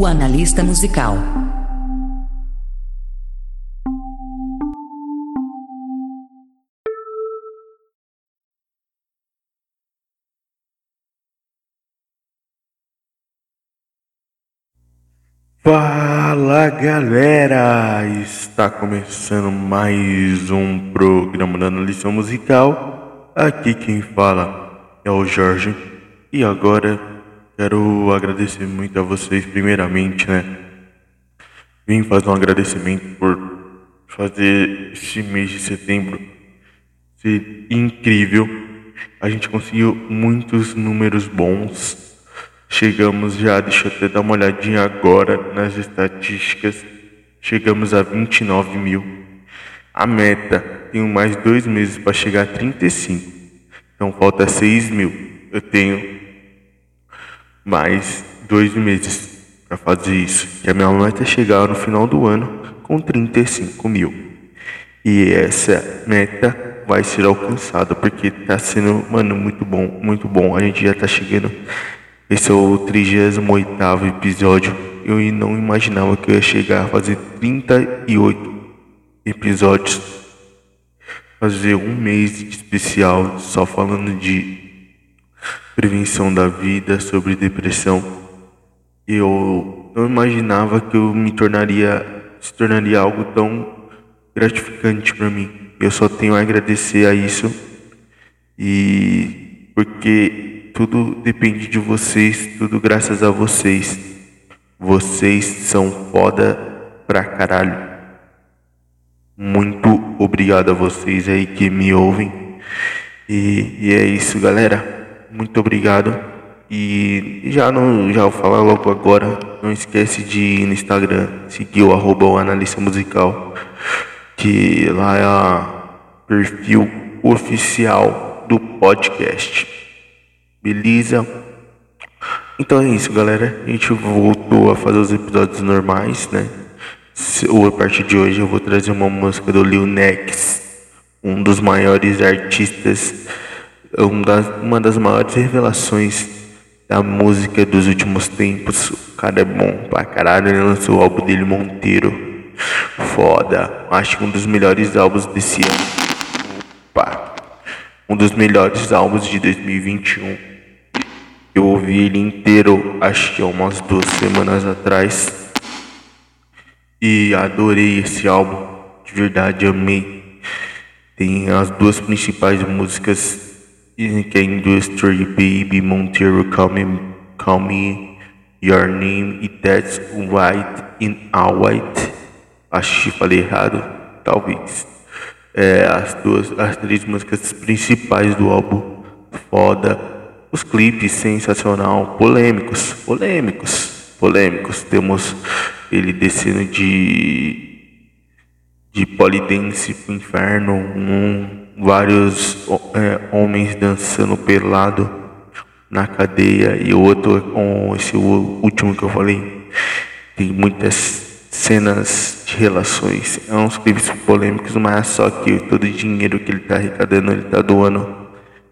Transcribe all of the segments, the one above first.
O analista musical. Fala galera! Está começando mais um programa da Analista Musical. Aqui quem fala é o Jorge. E agora quero agradecer muito a vocês, primeiramente, né? Vim fazer um agradecimento por fazer esse mês de setembro ser incrível. A gente conseguiu muitos números bons Chegamos já, deixa eu até dar uma olhadinha agora nas estatísticas. Chegamos a 29 mil. A meta, tenho mais dois meses para chegar a 35. Então falta 6 mil. Eu tenho mais dois meses para fazer isso. Que a minha meta é chegar no final do ano com 35 mil. E essa meta vai ser alcançada porque está sendo, mano, muito bom, muito bom. A gente já está chegando esse é o 38 episódio. Eu não imaginava que eu ia chegar a fazer 38 episódios. Fazer um mês especial só falando de prevenção da vida, sobre depressão. Eu não imaginava que eu me tornaria, se tornaria algo tão gratificante para mim. Eu só tenho a agradecer a isso. E porque tudo depende de vocês, tudo graças a vocês. Vocês são foda pra caralho. Muito obrigado a vocês aí que me ouvem. E, e é isso, galera. Muito obrigado. E já não, já vou falar logo agora. Não esquece de ir no Instagram, seguir o arroba analista musical, que lá é o perfil oficial do podcast. Beleza? Então é isso, galera. A gente voltou a fazer os episódios normais, né? A partir de hoje eu vou trazer uma música do Lil Nex, um dos maiores artistas, uma das maiores revelações da música dos últimos tempos. O cara é bom pra caralho. Ele lançou o álbum dele, Monteiro. Foda. Acho que um dos melhores álbuns desse ano. Opa. Um dos melhores álbuns de 2021. Eu ouvi ele inteiro, acho que há umas duas semanas atrás. E adorei esse álbum, de verdade, amei. Tem as duas principais músicas, é Industry Baby, Monteiro, Call Me, Call Me Your Name e That's White in a White. Acho que falei errado, talvez. É, as duas, as três músicas principais do álbum, foda os clipes sensacional, polêmicos, polêmicos, polêmicos. Temos ele descendo de de polidense pro inferno, um, vários é, homens dançando pelado na cadeia e outro com esse último que eu falei tem muitas cenas de relações. É uns clipes polêmicos, mas só que todo o dinheiro que ele está arrecadando ele está doando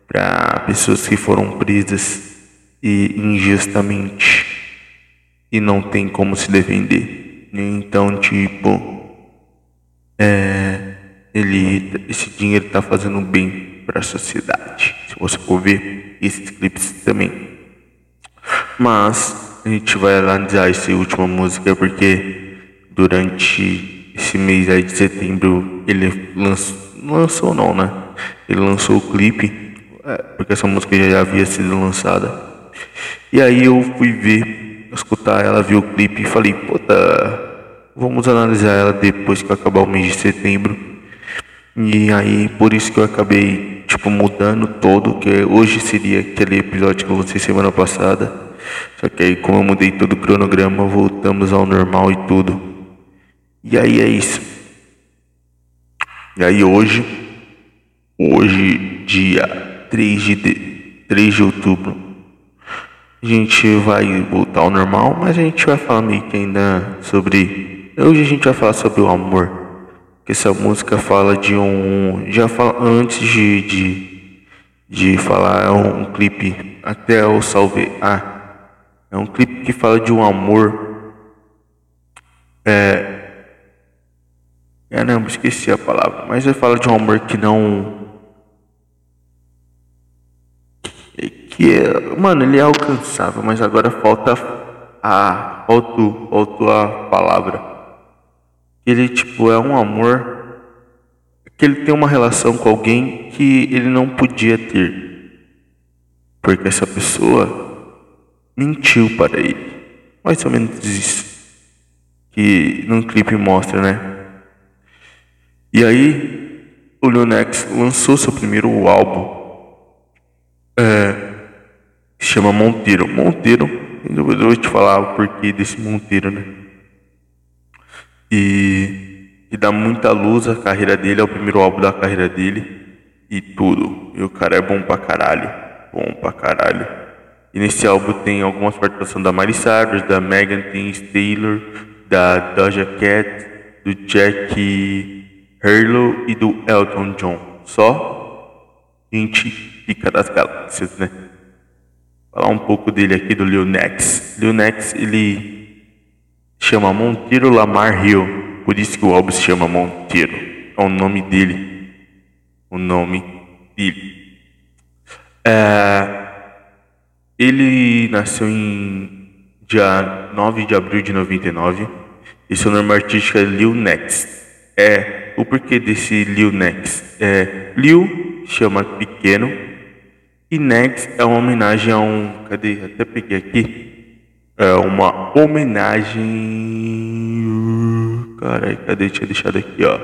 para pessoas que foram presas e injustamente e não tem como se defender. Então, tipo, é, ele, esse dinheiro está fazendo bem para a sociedade. Se você for ver esses clipes também. Mas a gente vai analisar essa última música porque durante esse mês aí de setembro ele lançou, lançou não, né? Ele lançou o clipe é, porque essa música já havia sido lançada. E aí eu fui ver, escutar ela, vi o clipe e falei, puta, vamos analisar ela depois que acabar o mês de setembro. E aí por isso que eu acabei tipo mudando todo, que hoje seria aquele episódio que eu semana passada. Só que aí como eu mudei todo o cronograma, voltamos ao normal e tudo. E aí é isso. E aí hoje, hoje dia 3 de, 3 de outubro. A gente vai voltar ao normal, mas a gente vai falar meio que ainda sobre. Hoje a gente vai falar sobre o amor. Que essa música fala de um. Já fala antes de, de, de falar, é um, clipe. Até eu salvei. Ah, é um clipe que fala de um amor É. Caramba, esqueci a palavra. Mas ele fala de um amor que não. Que é. Mano, ele é alcançável, mas agora falta a. Faltou, faltou a palavra. Ele, tipo, é um amor. Que ele tem uma relação com alguém que ele não podia ter. Porque essa pessoa mentiu para ele. Mais ou menos isso. Que no clipe mostra, né? E aí, o Leonex lançou seu primeiro álbum, é, se chama Monteiro. Monteiro, eu vou te falar o porquê desse Monteiro, né? E, e dá muita luz à carreira dele, é o primeiro álbum da carreira dele e tudo. E o cara é bom pra caralho, bom pra caralho. E nesse álbum tem algumas participações da Miley Cyrus, da Megan Thee Taylor, da Doja Cat, do Jack Harlow e do Elton John. Só gente pica das galáxias, né? Falar um pouco dele aqui do Lil Nex. Lil Nex, ele chama Monteiro Lamar Hill. Por isso que o álbum se chama Monteiro. É o nome dele. O nome dele. É, ele nasceu em dia 9 de abril de 99 e seu nome artístico é Lil Nex. É o porquê desse Lil Nex. É, Lil chama pequeno e Nex é uma homenagem a um. Cadê? Até peguei aqui. É uma homenagem. Caralho, cadê? Tinha deixado aqui, ó.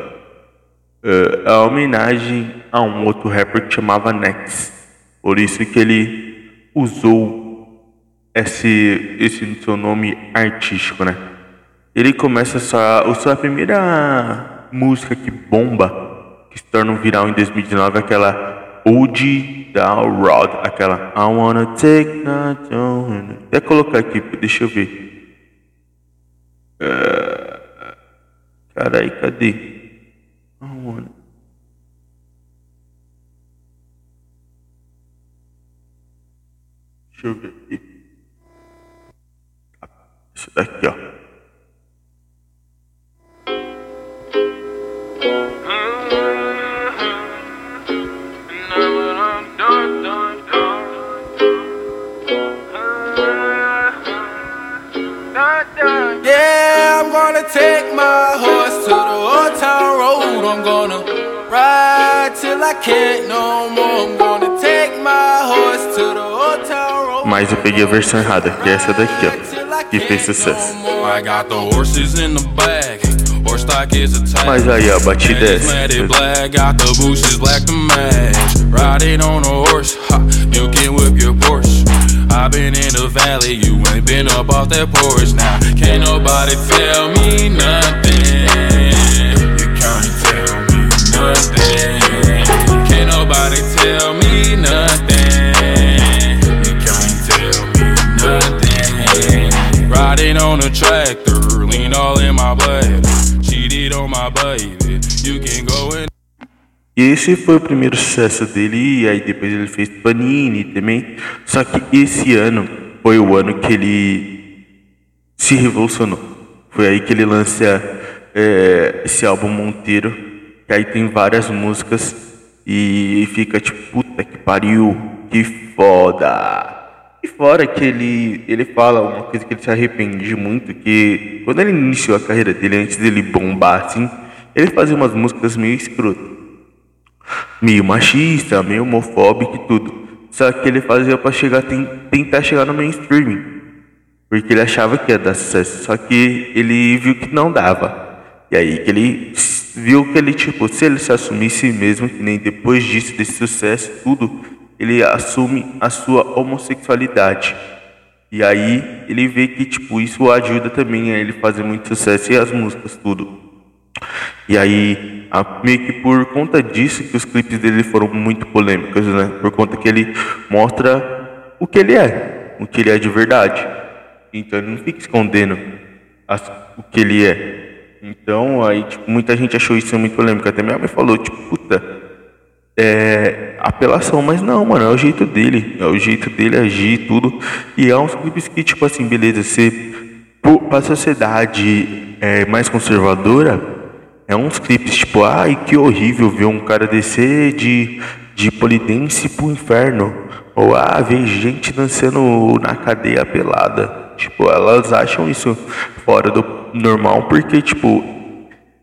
É, é uma homenagem a um outro rapper que chamava Nex. Por isso que ele usou esse, esse seu nome artístico, né? Ele começa só. Sua primeira música que bomba, que se torna um viral em 2019, aquela Old Down Road, aquela I wanna take not Até colocar aqui, deixa eu ver. Uh, carai, cadê? I wanna... Deixa eu ver aqui. Esse daqui, ó. Mas eu peguei a versão errada, que é essa daqui, ó, que fez sucesso. I got the horses in the bag. Mas aí a batida é essa. Got the bushes black to match. Riding on a horse, you can whip your Porsche. i been in the valley, you ain't been up off that porch now. Can't nobody tell me nothing. You can't tell me nothing. Riding on a tractor, lean all in my blood. Cheated on my baby. You can go E esse foi o primeiro sucesso dele, e aí depois ele fez Panini também. Só que esse ano foi o ano que ele se revolucionou. Foi aí que ele lança é, esse álbum Monteiro, que aí tem várias músicas e fica tipo, puta que pariu, que foda. E fora que ele, ele fala uma coisa que ele se arrepende muito, que quando ele iniciou a carreira dele, antes dele bombar assim, ele fazia umas músicas meio escrotas meio machista, meio homofóbico e tudo. Só que ele fazia para chegar, tentar chegar no mainstream, porque ele achava que ia dar sucesso. Só que ele viu que não dava. E aí que ele viu que ele tipo, se ele se assumisse mesmo, que nem depois disso desse sucesso, tudo, ele assume a sua homossexualidade. E aí ele vê que tipo isso ajuda também a ele fazer muito sucesso e as músicas tudo. E aí, meio que por conta disso que os clipes dele foram muito polêmicos, né? Por conta que ele mostra o que ele é, o que ele é de verdade. Então ele não fica escondendo as, o que ele é. Então aí, tipo, muita gente achou isso muito polêmico. Até minha mãe falou, tipo, puta, é apelação, mas não, mano, é o jeito dele, é o jeito dele agir tudo. E há uns clipes que, tipo assim, beleza, você, pra sociedade é, mais conservadora é uns clipes tipo, ai que horrível ver um cara descer de, de polidense pro inferno. Ou ah, ver gente dançando na cadeia pelada. Tipo, elas acham isso fora do normal porque, tipo,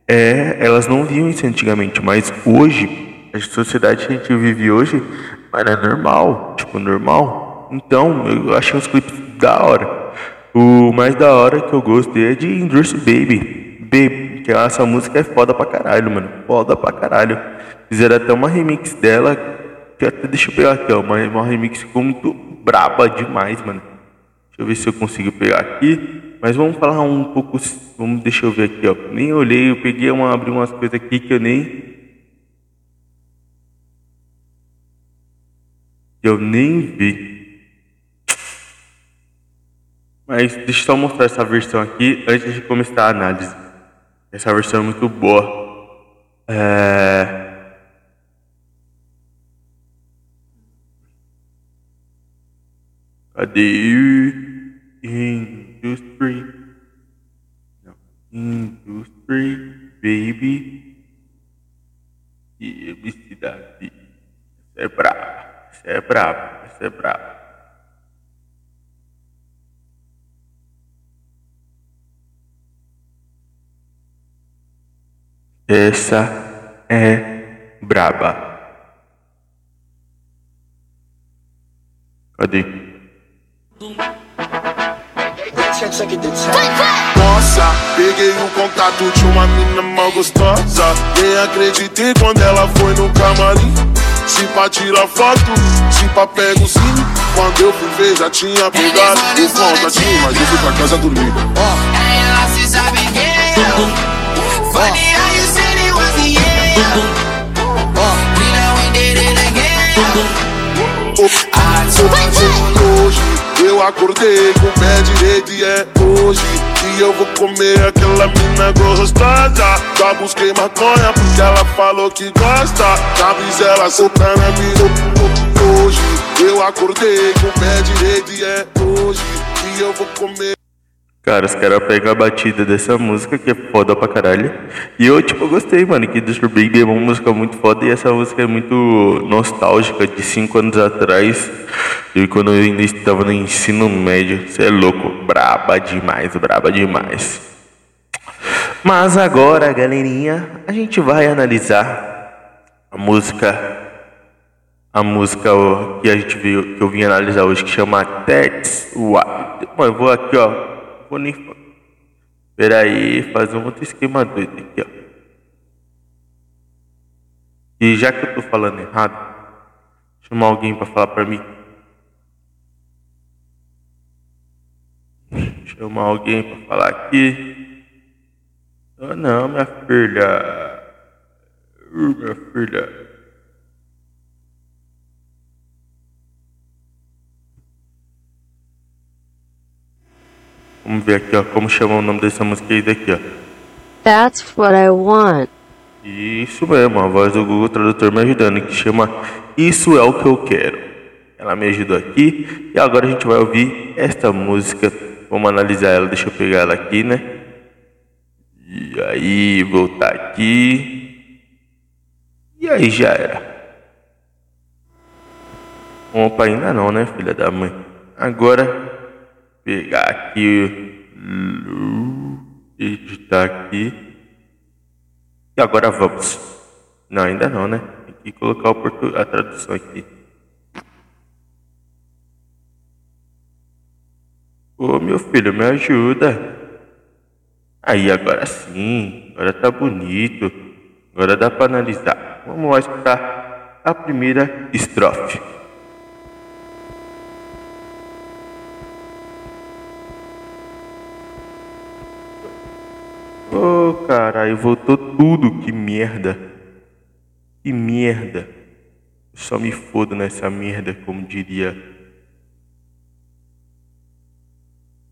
é, elas não viam isso antigamente, mas hoje, a sociedade que a gente vive hoje, mano, é normal, tipo, normal. Então, eu achei os clipes da hora. O mais da hora que eu gostei é de Endurce Baby. Baby, que essa música é foda pra caralho, mano. Foda pra caralho. Fizeram até uma remix dela, que até deixa eu pegar aqui, ó. Uma, uma remix ficou muito braba demais, mano. Deixa eu ver se eu consigo pegar aqui. Mas vamos falar um pouco. Vamos, deixa eu ver aqui, ó. Nem olhei, eu peguei uma, abri umas coisas aqui que eu nem. Eu nem vi. Mas deixa eu só mostrar essa versão aqui antes de começar a análise. Essa versão é muito boa. É... Cadê? Industry. Não. Industry Baby. E Cidade. É brabo. Isso é brabo. Isso é brabo. Essa é braba. Cadê? Nossa, peguei o contato de uma menina mal gostosa. Nem acreditei quando ela foi no camarim. Se pra tirar foto, se pra pega o cine. Quando eu fui ver, já tinha pegado o contatinho. Mas eu fui pra casa dormir. Ela se sabe quem eu. Hoje eu acordei com o pé direito e é hoje que eu vou comer aquela mina gostosa. Já busquei maconha porque ela falou que gosta. Brisa soltando a mina. Hoje eu acordei com o pé direito e é hoje que eu vou comer. Cara, os caras pegam a batida dessa música que é foda pra caralho. E eu, tipo, gostei, mano, que Disturb Baby é uma música muito foda e essa música é muito nostálgica de 5 anos atrás. E quando eu ainda estava no ensino médio. Você é louco, braba demais, braba demais. Mas agora, galerinha, a gente vai analisar a música. A música que a gente viu, que eu vim analisar hoje, que chama That's What. Mano, eu vou aqui, ó vou nem. Espera aí, fazer um outro esquema doido aqui, ó. E já que eu tô falando errado, chamar alguém para falar para mim. Chamar alguém para falar aqui. Oh, não, minha filha. Uh, minha filha. Vamos ver aqui, ó, como chama o nome dessa música aí daqui, ó. That's what I want. Isso mesmo, a voz do Google Tradutor me ajudando, que chama Isso é o que eu quero. Ela me ajudou aqui e agora a gente vai ouvir esta música. Vamos analisar ela, deixa eu pegar ela aqui, né? E aí, voltar aqui. E aí já era. Opa, ainda não, né, filha da mãe? Agora pegar aqui, editar aqui. E agora vamos. Não, ainda não, né? Tem que colocar a tradução aqui. Ô meu filho, me ajuda. Aí, agora sim. Agora tá bonito. Agora dá para analisar. Vamos lá escutar a primeira estrofe. Oh, caralho, voltou tudo. Que merda. Que merda. Só me fodo nessa merda, como diria.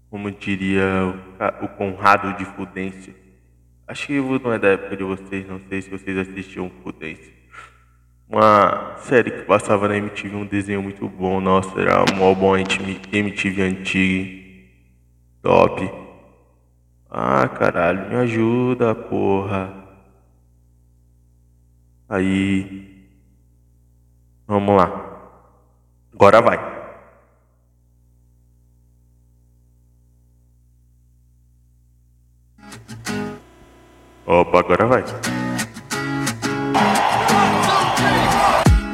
Como diria o, Conrado de Fudência. Acho que não é da época de vocês, não sei se vocês assistiam Fudência. Uma série que passava na MTV, um desenho muito bom. Nossa, era mó bom MTV antigo. Top. Ah, caralho, me ajuda, porra. Aí. Vamos lá. Agora vai. Opa, agora vai.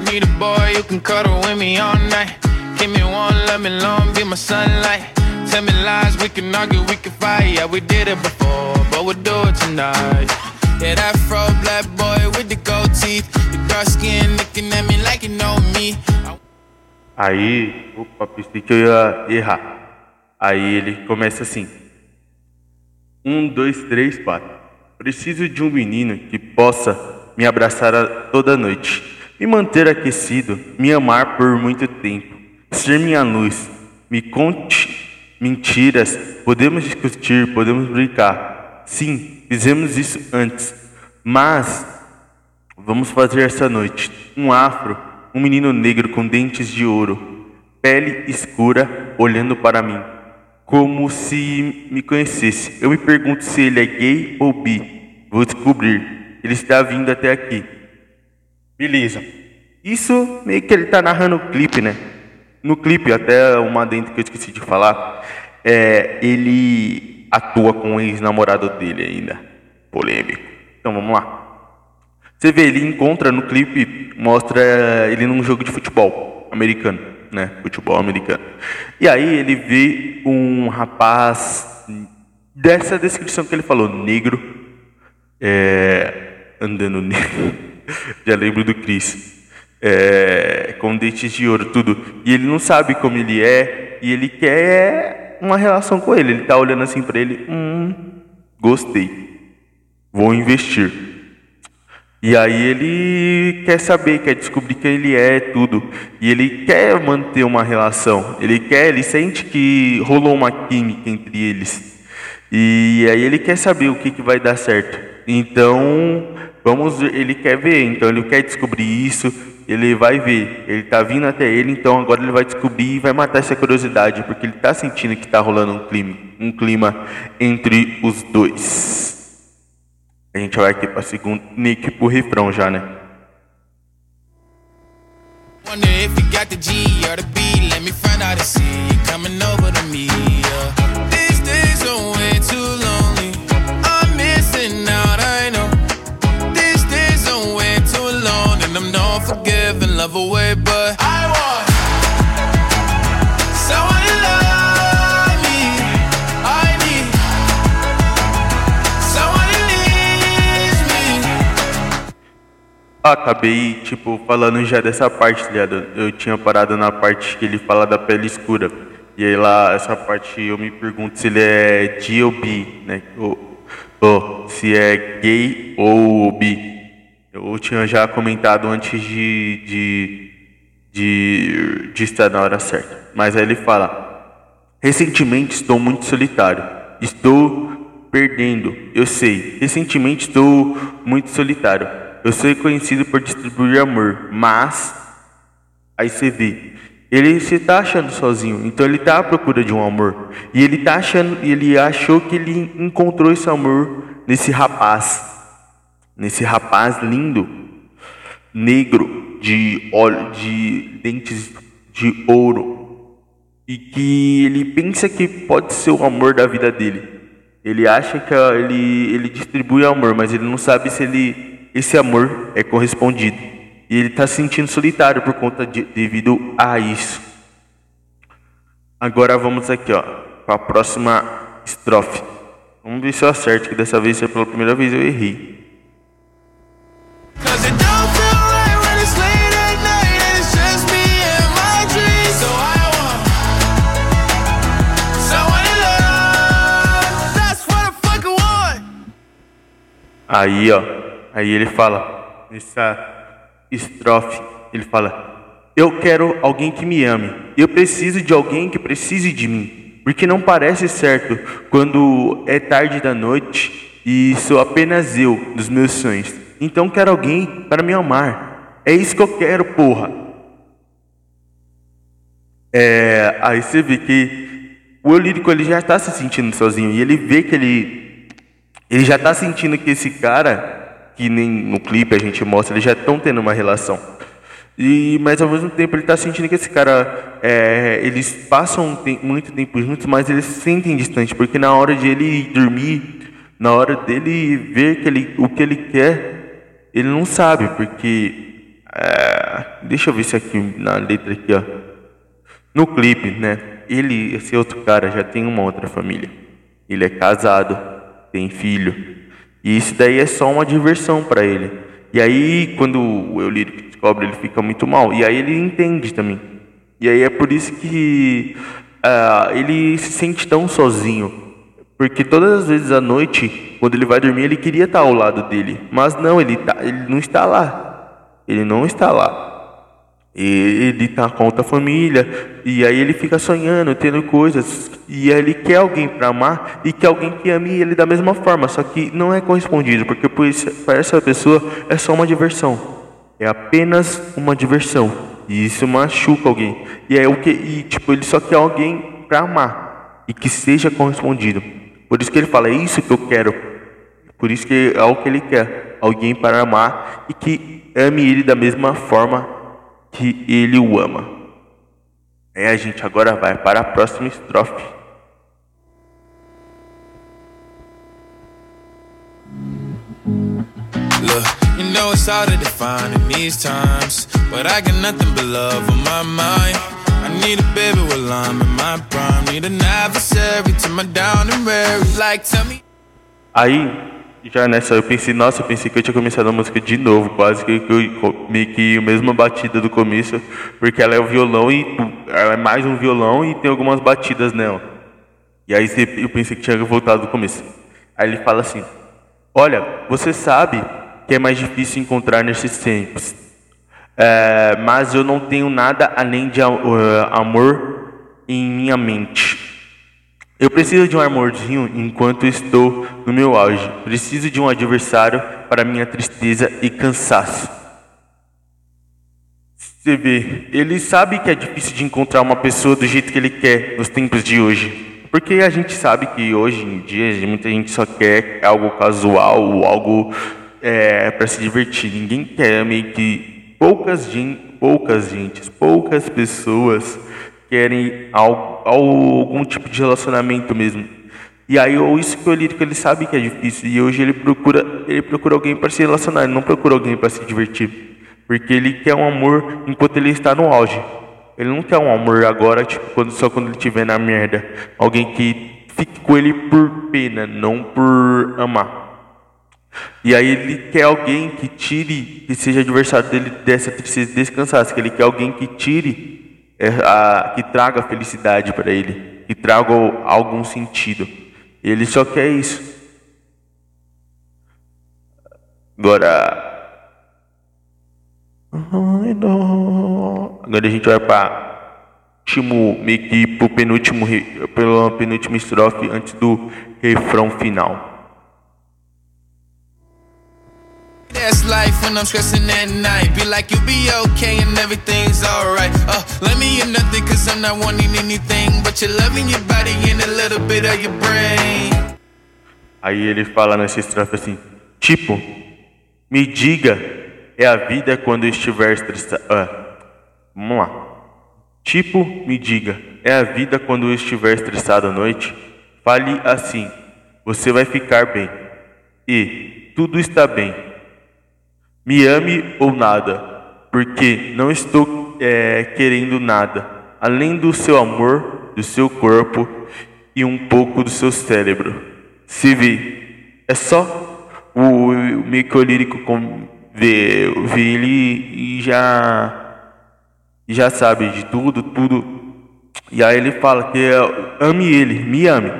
Need a boy you can cuddle with me all night. Give me one, let me long, be my sunlight. Tell me lies, we can argue, we can fight. Yeah, we did it before, but we'll do it tonight. Yeah, that fro black boy with the gold teeth. The dark skin looking at me like you know me. Aí, opa, pensei que eu ia errar. Aí ele começa assim: Um, dois, três, quatro. Preciso de um menino que possa me abraçar toda noite, me manter aquecido, me amar por muito tempo, ser minha luz. Me conte mentiras, podemos discutir, podemos brincar. Sim, fizemos isso antes, mas vamos fazer essa noite um afro, um menino negro com dentes de ouro, pele escura, olhando para mim como se me conhecesse. Eu me pergunto se ele é gay ou bi. Vou descobrir. Ele está vindo até aqui. Beleza. Isso meio que ele está narrando o clipe, né? No clipe, até uma dentro que eu esqueci de falar, é, ele atua com o ex-namorado dele ainda. Polêmico. Então vamos lá. Você vê, ele encontra no clipe, mostra ele num jogo de futebol americano né, futebol americano. E aí ele vê um rapaz dessa descrição que ele falou, negro, é, andando negro, já lembro do Cris, é, com dentes de ouro, tudo. E ele não sabe como ele é e ele quer uma relação com ele. Ele está olhando assim para ele, hum, gostei, vou investir. E aí ele quer saber, quer descobrir quem ele é, tudo. E ele quer manter uma relação. Ele quer, ele sente que rolou uma química entre eles. E aí ele quer saber o que, que vai dar certo. Então, vamos, ele quer ver, então ele quer descobrir isso, ele vai ver. Ele está vindo até ele, então agora ele vai descobrir e vai matar essa curiosidade, porque ele está sentindo que está rolando um clima, um clima entre os dois. A gente vai aqui para segundo nick pro refrão já, né? Coming over to me. Yeah. Days forgiving love away, but I want. acabei, tipo, falando já dessa parte, tá ligado? Eu tinha parado na parte que ele fala da pele escura. E aí lá, essa parte eu me pergunto se ele é G ou bi, né? Ou, ou se é gay ou bi. Eu tinha já comentado antes de, de, de, de estar na hora certa. Mas aí ele fala: Recentemente estou muito solitário. Estou perdendo, eu sei. Recentemente estou muito solitário. Eu sou conhecido por distribuir amor, mas aí você vê, ele se está achando sozinho, então ele está à procura de um amor. E ele tá achando, ele achou que ele encontrou esse amor nesse rapaz, nesse rapaz lindo, negro, de olho, de dentes de ouro, e que ele pensa que pode ser o amor da vida dele. Ele acha que ele, ele distribui amor, mas ele não sabe se ele esse amor é correspondido. E ele está se sentindo solitário por conta de devido a isso. Agora vamos aqui, ó, para a próxima estrofe. Vamos ver se eu acerto, que dessa vez pela primeira vez eu errei. Aí, ó, Aí ele fala, nessa estrofe, ele fala: Eu quero alguém que me ame. Eu preciso de alguém que precise de mim. Porque não parece certo quando é tarde da noite e sou apenas eu dos meus sonhos. Então quero alguém para me amar. É isso que eu quero, porra. É, aí você vê que o eu lírico ele já está se sentindo sozinho e ele vê que ele ele já tá sentindo que esse cara, que nem no clipe a gente mostra, eles já estão tendo uma relação. E, mas ao mesmo tempo ele está sentindo que esse cara, é, eles passam muito tempo juntos, mas eles se sentem distantes, porque na hora de ele dormir, na hora dele ver que ele, o que ele quer, ele não sabe, porque é, deixa eu ver se aqui na letra aqui, ó. No clipe, né? Ele, esse outro cara já tem uma outra família. Ele é casado, tem filho. E isso daí é só uma diversão para ele. E aí, quando o Eulírico descobre, ele fica muito mal. E aí ele entende também. E aí é por isso que uh, ele se sente tão sozinho. Porque todas as vezes à noite, quando ele vai dormir, ele queria estar ao lado dele. Mas não, ele, tá, ele não está lá. Ele não está lá. Ele está com outra família. E aí ele fica sonhando, tendo coisas. E aí ele quer alguém para amar. E que alguém que ame ele da mesma forma. Só que não é correspondido. Porque para essa pessoa é só uma diversão. É apenas uma diversão. E isso machuca alguém. E é o que e, tipo, ele só quer alguém para amar e que seja correspondido. Por isso que ele fala, é isso que eu quero. Por isso que é o que ele quer, alguém para amar e que ame ele da mesma forma que ele o ama. É, a gente agora vai para a próxima estrofe. Look. You know it's hard to define in these times. But I got nothing but love on my mind. Need a baby while I'm in my prime. Need an adversary to my down and. Like, tell me. Aí, já nessa, eu pensei, nossa, eu pensei que eu tinha começado a música de novo, quase que, que eu, meio que a mesma batida do começo, porque ela é o violão e ela é mais um violão e tem algumas batidas nela. E aí eu pensei que tinha voltado do começo. Aí ele fala assim: Olha, você sabe que é mais difícil encontrar nesses tempos. É, mas eu não tenho nada além de uh, amor em minha mente. Eu preciso de um amorzinho enquanto estou no meu auge. Preciso de um adversário para minha tristeza e cansaço. Você vê, ele sabe que é difícil de encontrar uma pessoa do jeito que ele quer nos tempos de hoje. Porque a gente sabe que hoje em dia muita gente só quer algo casual, algo é, para se divertir. Ninguém quer meio que poucas poucas gentes, poucas pessoas querem algum tipo de relacionamento mesmo. E aí ou isso que o lírico ele sabe que é difícil e hoje ele procura ele procura alguém para se relacionar, ele não procura alguém para se divertir, porque ele quer um amor enquanto ele está no auge. Ele não quer um amor agora, tipo, quando, só quando ele estiver na merda. Alguém que fique com ele por pena, não por amar. E aí ele quer alguém que tire, que seja adversário dele dessa tristeza, desse cansaço, que ele quer alguém que tire, é, a, que traga felicidade para ele, que traga algum sentido. Ele só quer isso. Agora. Agora a gente vai para último, meio que pro penúltimo, pela penúltima estrofe antes do refrão final. That's life when I'm stressing at night. Be like, you'll be okay and everything's alright. Uh, let me in nothing cause I'm not wanting anything. But you're loving your body and a little bit of your brain. Aí ele fala nessa estrofe assim: Tipo, me diga, é a vida quando estiver estressado. Ah, vamos lá. Tipo, me diga, é a vida quando estiver estressado à noite? Fale assim: você vai ficar bem. E tudo está bem me ame ou nada, porque não estou é, querendo nada, além do seu amor, do seu corpo e um pouco do seu cérebro. Se vê, é só o, o meio lírico ver, ver ele e já, já sabe de tudo, tudo. E aí ele fala que é, ame ele, me ame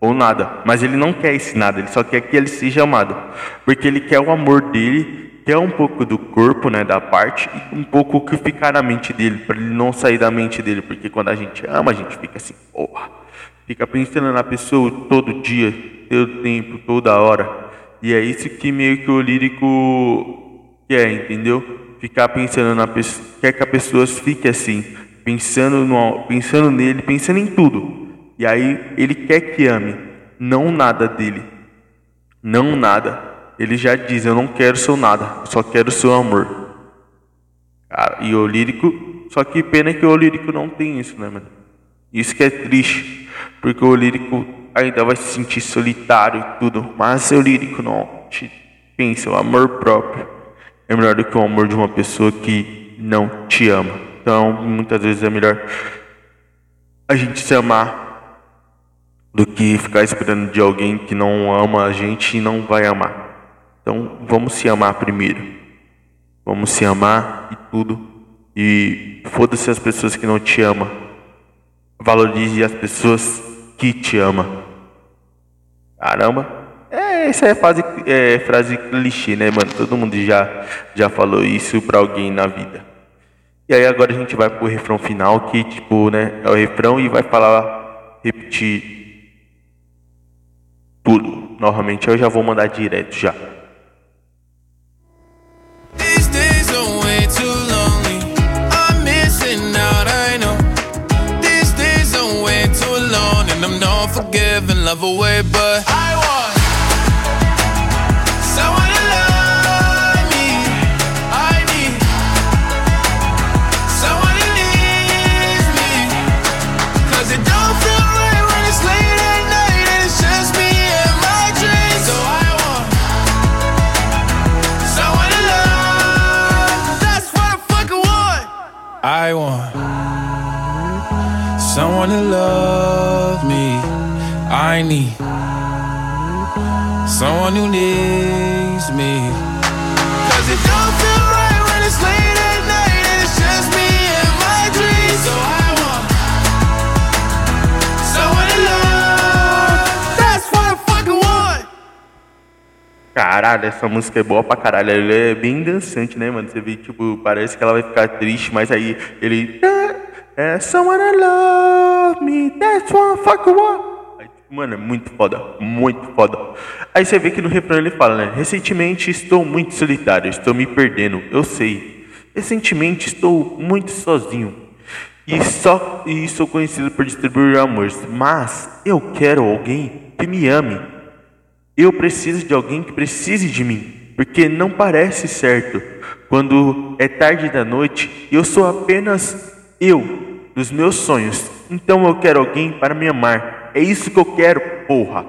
ou nada, mas ele não quer esse nada, ele só quer que ele seja amado, porque ele quer o amor dele quer um pouco do corpo, né, da parte, e um pouco o que ficar na mente dele, para ele não sair da mente dele, porque quando a gente ama, a gente fica assim, porra, fica pensando na pessoa todo dia, todo tempo, toda hora. E é isso que meio que o lírico quer, entendeu? Ficar pensando na pessoa, quer que a pessoa fique assim, pensando no, pensando nele, pensando em tudo. E aí ele quer que ame, não nada dele. não nada. Ele já diz: Eu não quero seu nada, só quero seu amor. Cara, e o lírico, só que pena que o lírico não tem isso, né, mano? Isso que é triste, porque o lírico ainda vai se sentir solitário e tudo, mas o lírico não. Pensa, o amor próprio é melhor do que o amor de uma pessoa que não te ama. Então, muitas vezes é melhor a gente se amar do que ficar esperando de alguém que não ama a gente e não vai amar. Então, vamos se amar primeiro. Vamos se amar e tudo. E foda-se as pessoas que não te amam. Valorize as pessoas que te amam. Caramba. É, essa é, frase, é frase clichê, né, mano? Todo mundo já, já falou isso pra alguém na vida. E aí agora a gente vai pro refrão final, que tipo, né, é o refrão e vai falar, repetir tudo. Novamente eu já vou mandar direto já. Give and love away, but I want Someone who needs me. Cause it don't feel right when it's late at night and it's just me and my dreams. So I want someone to love. That's what I fucking want. Caralho, essa música é boa pra caralho. Ela é bem dançante, né, mano? Você vê, tipo, parece que ela vai ficar triste, mas aí ele. É, someone to love me, that's what I fucking want. Mano, é muito foda, muito foda. Aí você vê que no refrão ele fala, né? Recentemente estou muito solitário, estou me perdendo, eu sei. Recentemente estou muito sozinho. E só e sou conhecido por distribuir amores, mas eu quero alguém que me ame. Eu preciso de alguém que precise de mim, porque não parece certo quando é tarde da noite eu sou apenas eu dos meus sonhos. Então eu quero alguém para me amar é isso que eu quero, porra.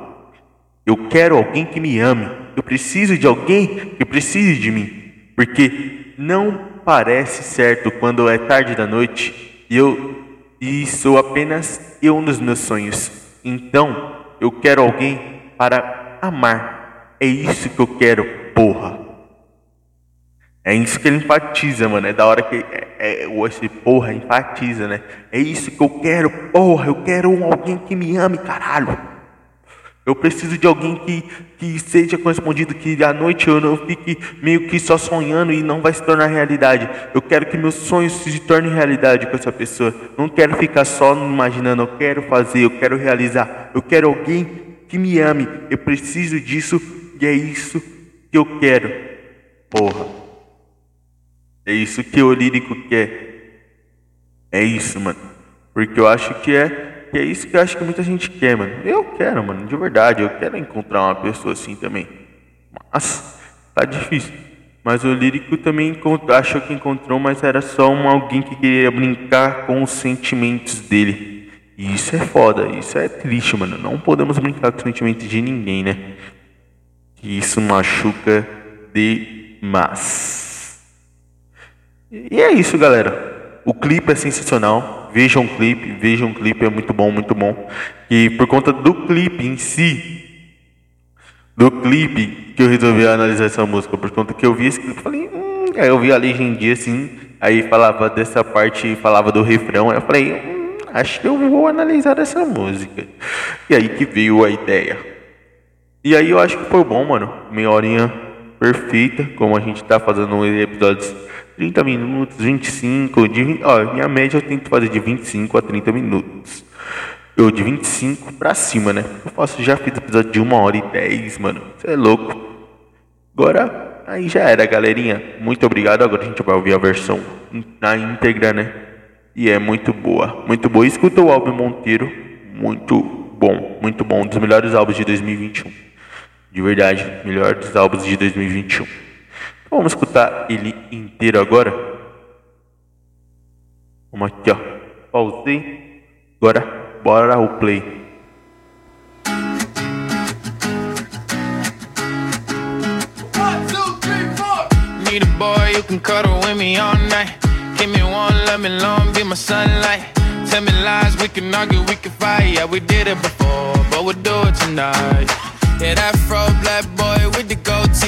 Eu quero alguém que me ame. Eu preciso de alguém que precise de mim. Porque não parece certo quando é tarde da noite e eu e sou apenas eu nos meus sonhos. Então, eu quero alguém para amar. É isso que eu quero, porra. É isso que ele enfatiza, mano. É da hora que é, é, esse porra enfatiza, né? É isso que eu quero, porra. Eu quero alguém que me ame, caralho. Eu preciso de alguém que, que seja correspondido, que à noite eu não fique meio que só sonhando e não vai se tornar realidade. Eu quero que meus sonhos se tornem realidade com essa pessoa. Não quero ficar só imaginando, eu quero fazer, eu quero realizar. Eu quero alguém que me ame. Eu preciso disso e é isso que eu quero. Porra. É isso que o lírico quer. É isso, mano. Porque eu acho que é, que é isso que eu acho que muita gente quer, mano. Eu quero, mano, de verdade. Eu quero encontrar uma pessoa assim também. Mas tá difícil. Mas o lírico também achou que encontrou, mas era só um alguém que queria brincar com os sentimentos dele. E isso é foda, isso é triste, mano. Não podemos brincar com os sentimentos de ninguém, né? E isso machuca demais. E é isso, galera. O clipe é sensacional. Vejam o clipe, vejam o clipe, é muito bom, muito bom. E por conta do clipe em si, do clipe que eu resolvi analisar essa música, por conta que eu vi esse clipe, falei, hum, aí eu vi a legendinha assim, aí falava dessa parte, falava do refrão, aí eu falei, hum, acho que eu vou analisar essa música. E aí que veio a ideia. E aí eu acho que foi bom, mano. Meia horinha perfeita, como a gente tá fazendo episódios 30 minutos, 25, de, ó, minha média eu tento fazer de 25 a 30 minutos. Eu de 25 pra cima, né? Eu faço, já fiz episódio de 1 hora e 10, mano. Você é louco. Agora, aí já era, galerinha. Muito obrigado. Agora a gente vai ouvir a versão na íntegra, né? E é muito boa. Muito boa. Escuta o álbum Monteiro. Muito bom. Muito bom. Um dos melhores álbuns de 2021. De verdade, melhor dos álbuns de 2021. Vamos escutar ele inteiro agora. Vamos aqui, ó. Pausei. Agora, bora o play. Need a boy who can cuddle with me all night. Give me one, let me long, be my sunlight. Tell me lies, we can argue, we can fight. Yeah, we did it before, but we'll do it tonight. Yeah, that fro black boy with the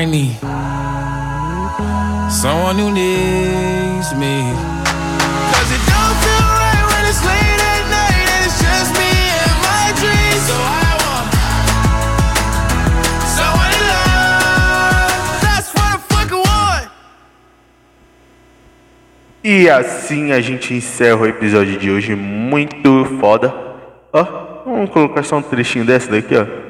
I need someone who needs me. Cause it don't feel right when it's late at night and it's just me and my dreams. So I want someone to love. That's what I fucking want. E assim a gente encerra o episódio de hoje. Muito foda. Ó, vamos colocar só um trechinho dessa daqui, ó.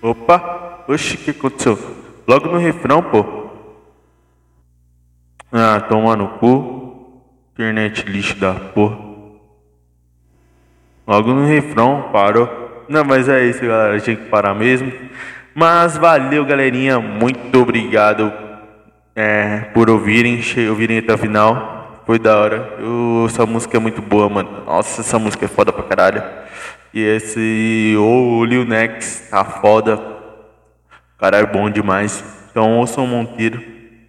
Opa! Oxi, o que aconteceu? Logo no refrão, pô. Ah, toma no cu. Internet lixo da porra. Logo no refrão, parou. Não, mas é isso, galera. Tinha que parar mesmo. Mas valeu, galerinha. Muito obrigado é, por ouvirem, ouvirem até o final. Foi da hora. Eu- essa música é muito boa, mano. Nossa, essa música é foda pra caralho. E esse o Lil Nex tá foda. O cara é bom demais. Então ouçam Monteiro.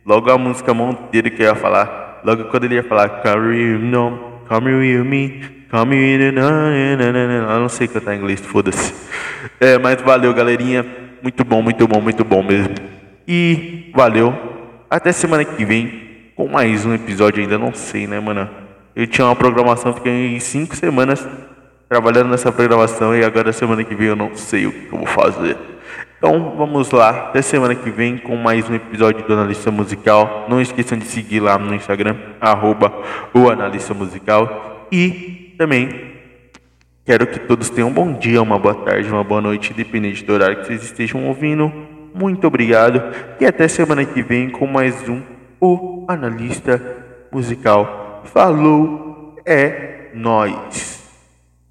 Logo a música Monteiro que eu ia falar. Logo quando ele ia falar Come no, come with me, come with na. Eu não sei cantar inglês, foda-se. É, mas valeu, galerinha. Muito bom, muito bom, muito bom mesmo. E valeu. Até semana que vem com mais um episódio ainda. Não sei, né, mano? Eu tinha uma programação, fiquei cinco semanas trabalhando nessa programação e agora semana que vem eu não sei o que eu vou fazer. Então vamos lá, até semana que vem com mais um episódio do Analista Musical. Não esqueçam de seguir lá no Instagram, arroba o Analista Musical. E também quero que todos tenham um bom dia, uma boa tarde, uma boa noite, independente do horário que vocês estejam ouvindo. Muito obrigado e até semana que vem com mais um O Analista Musical. Falou, é nós.